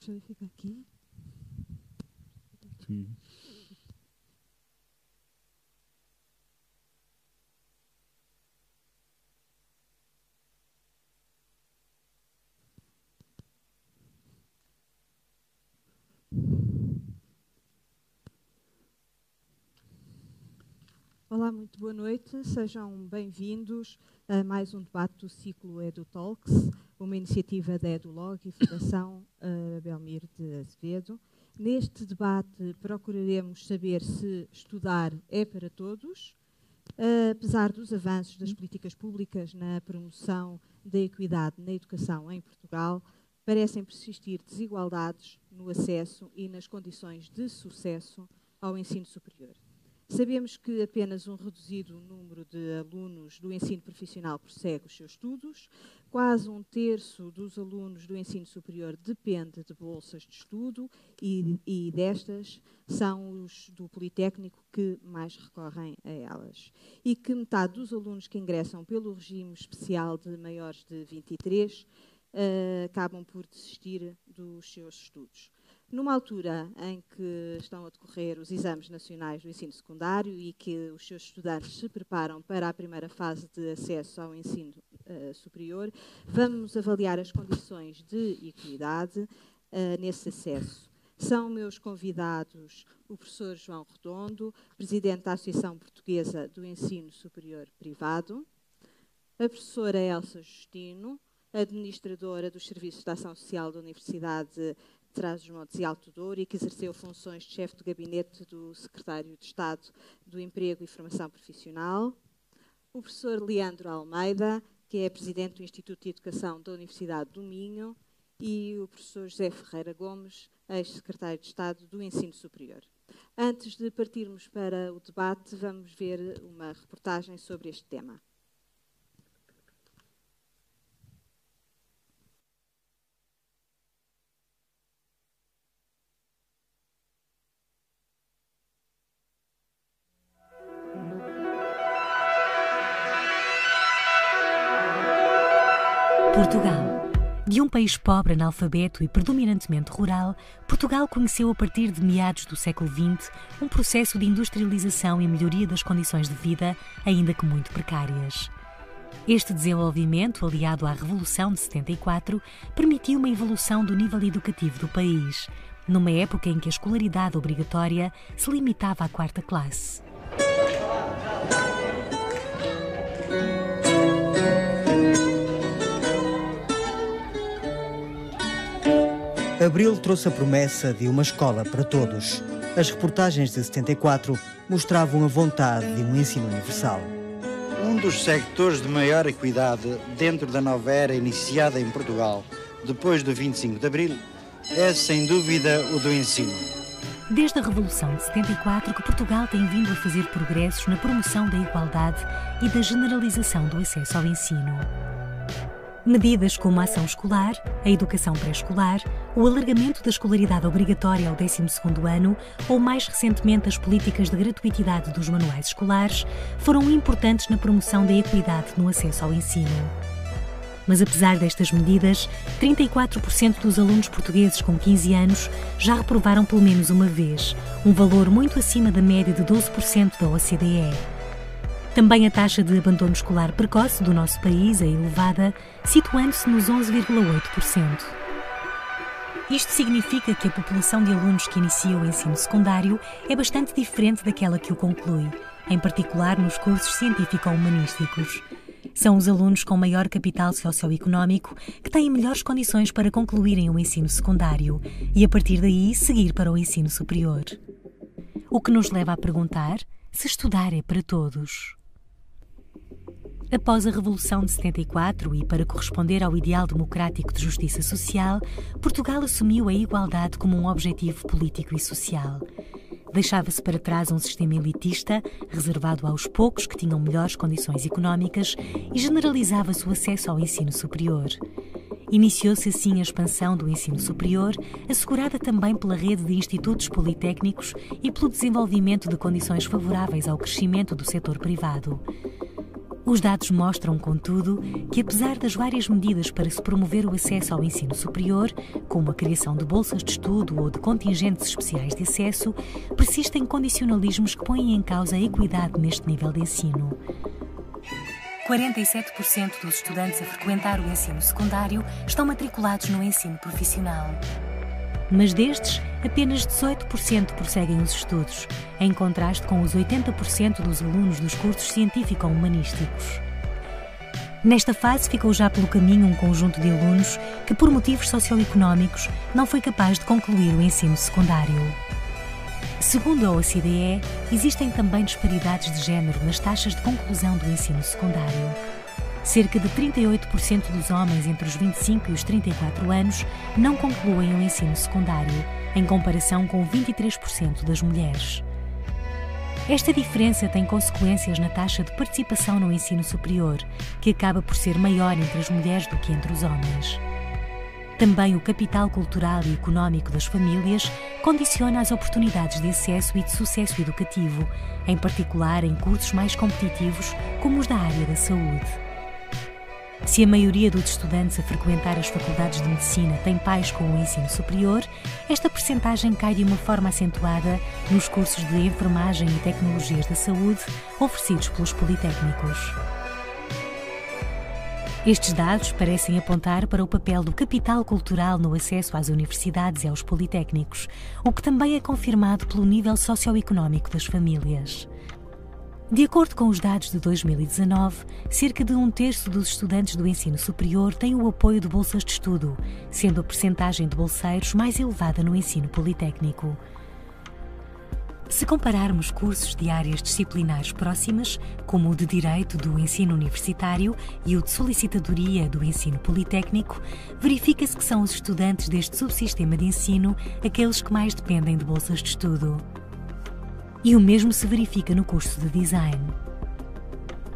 solidifica aquí. Sí. Olá, muito boa noite. Sejam bem-vindos a mais um debate do ciclo EduTalks, uma iniciativa da EduLog e Fundação uh, Belmir de Azevedo. Neste debate procuraremos saber se estudar é para todos, uh, apesar dos avanços das políticas públicas na promoção da equidade na educação em Portugal, parecem persistir desigualdades no acesso e nas condições de sucesso ao ensino superior. Sabemos que apenas um reduzido número de alunos do ensino profissional prossegue os seus estudos, quase um terço dos alunos do ensino superior depende de bolsas de estudo e, e destas são os do Politécnico que mais recorrem a elas. E que metade dos alunos que ingressam pelo regime especial de maiores de 23 uh, eh, acabam por desistir dos seus estudos numa altura em que estão a decorrer os exames nacionais do ensino secundário e que os seus estudantes se preparam para a primeira fase de acesso ao ensino uh, superior, vamos avaliar as condições de equidade uh, nesse acesso. São meus convidados o professor João Redondo, presidente da Associação Portuguesa do Ensino Superior Privado, a professora Elsa Justino, administradora dos Serviços de Ação Social da Universidade Traz os Montes e Alto Douro e que exerceu funções de chefe de gabinete do secretário de Estado do Emprego e Formação Profissional. O professor Leandro Almeida, que é presidente do Instituto de Educação da Universidade do Minho. E o professor José Ferreira Gomes, ex-secretário de Estado do Ensino Superior. Antes de partirmos para o debate, vamos ver uma reportagem sobre este tema. Portugal. De um país pobre, analfabeto e predominantemente rural, Portugal conheceu a partir de meados do século XX um processo de industrialização e melhoria das condições de vida, ainda que muito precárias. Este desenvolvimento, aliado à Revolução de 74, permitiu uma evolução do nível educativo do país, numa época em que a escolaridade obrigatória se limitava à quarta classe. Abril trouxe a promessa de uma escola para todos. As reportagens de 74 mostravam a vontade de um ensino universal. Um dos sectores de maior equidade dentro da nova era iniciada em Portugal, depois do 25 de Abril, é sem dúvida o do ensino. Desde a Revolução de 74 que Portugal tem vindo a fazer progressos na promoção da igualdade e da generalização do acesso ao ensino. Medidas como a ação escolar, a educação pré-escolar, o alargamento da escolaridade obrigatória ao 12º ano ou, mais recentemente, as políticas de gratuitidade dos manuais escolares foram importantes na promoção da equidade no acesso ao ensino. Mas apesar destas medidas, 34% dos alunos portugueses com 15 anos já reprovaram pelo menos uma vez, um valor muito acima da média de 12% da OCDE. Também a taxa de abandono escolar precoce do nosso país é elevada, situando-se nos 11,8%. Isto significa que a população de alunos que inicia o ensino secundário é bastante diferente daquela que o conclui, em particular nos cursos científico-humanísticos. São os alunos com maior capital socioeconómico que têm melhores condições para concluírem o ensino secundário e, a partir daí, seguir para o ensino superior. O que nos leva a perguntar se estudar é para todos. Após a Revolução de 74 e para corresponder ao ideal democrático de justiça social, Portugal assumiu a igualdade como um objetivo político e social. Deixava-se para trás um sistema elitista, reservado aos poucos que tinham melhores condições económicas, e generalizava-se o acesso ao ensino superior. Iniciou-se assim a expansão do ensino superior, assegurada também pela rede de institutos politécnicos e pelo desenvolvimento de condições favoráveis ao crescimento do setor privado. Os dados mostram, contudo, que apesar das várias medidas para se promover o acesso ao ensino superior, como a criação de bolsas de estudo ou de contingentes especiais de acesso, persistem condicionalismos que põem em causa a equidade neste nível de ensino. 47% dos estudantes a frequentar o ensino secundário estão matriculados no ensino profissional mas destes, apenas 18% prosseguem os estudos, em contraste com os 80% dos alunos dos cursos científico-humanísticos. Nesta fase ficou já pelo caminho um conjunto de alunos que, por motivos socioeconómicos, não foi capaz de concluir o ensino secundário. Segundo a OCDE, existem também disparidades de género nas taxas de conclusão do ensino secundário. Cerca de 38% dos homens entre os 25 e os 34 anos não concluem o ensino secundário, em comparação com 23% das mulheres. Esta diferença tem consequências na taxa de participação no ensino superior, que acaba por ser maior entre as mulheres do que entre os homens. Também o capital cultural e económico das famílias condiciona as oportunidades de acesso e de sucesso educativo, em particular em cursos mais competitivos, como os da área da saúde. Se a maioria dos estudantes a frequentar as faculdades de medicina tem pais com o ensino superior, esta percentagem cai de uma forma acentuada nos cursos de enfermagem e tecnologias da saúde oferecidos pelos politécnicos. Estes dados parecem apontar para o papel do capital cultural no acesso às universidades e aos politécnicos, o que também é confirmado pelo nível socioeconómico das famílias. De acordo com os dados de 2019, cerca de um terço dos estudantes do ensino superior têm o apoio de bolsas de estudo, sendo a percentagem de bolseiros mais elevada no ensino politécnico. Se compararmos cursos de áreas disciplinares próximas, como o de Direito do ensino universitário e o de Solicitadoria do ensino politécnico, verifica-se que são os estudantes deste subsistema de ensino aqueles que mais dependem de bolsas de estudo. E o mesmo se verifica no curso de design.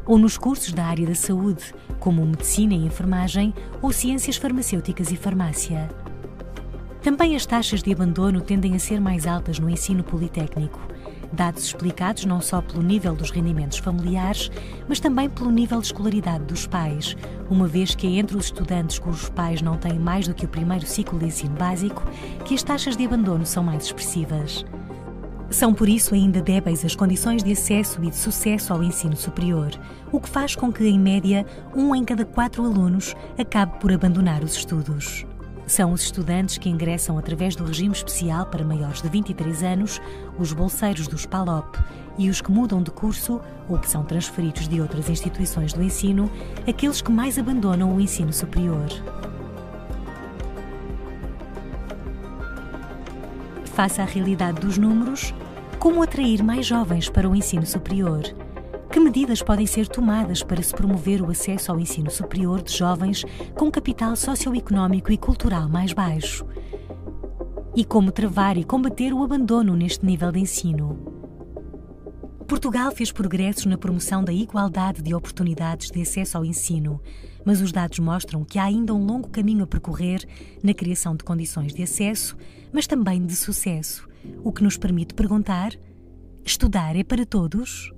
Ou nos cursos da área da saúde, como medicina e enfermagem ou ciências farmacêuticas e farmácia. Também as taxas de abandono tendem a ser mais altas no ensino politécnico, dados explicados não só pelo nível dos rendimentos familiares, mas também pelo nível de escolaridade dos pais, uma vez que é entre os estudantes cujos pais não têm mais do que o primeiro ciclo de ensino básico que as taxas de abandono são mais expressivas. São por isso ainda débeis as condições de acesso e de sucesso ao ensino superior, o que faz com que, em média, um em cada quatro alunos acabe por abandonar os estudos. São os estudantes que ingressam através do regime especial para maiores de 23 anos, os bolseiros dos PALOP e os que mudam de curso ou que são transferidos de outras instituições do ensino, aqueles que mais abandonam o ensino superior. Face à realidade dos números, como atrair mais jovens para o ensino superior? Que medidas podem ser tomadas para se promover o acesso ao ensino superior de jovens com capital socioeconómico e cultural mais baixo? E como travar e combater o abandono neste nível de ensino? Portugal fez progressos na promoção da igualdade de oportunidades de acesso ao ensino, mas os dados mostram que há ainda um longo caminho a percorrer na criação de condições de acesso, mas também de sucesso, o que nos permite perguntar: estudar é para todos?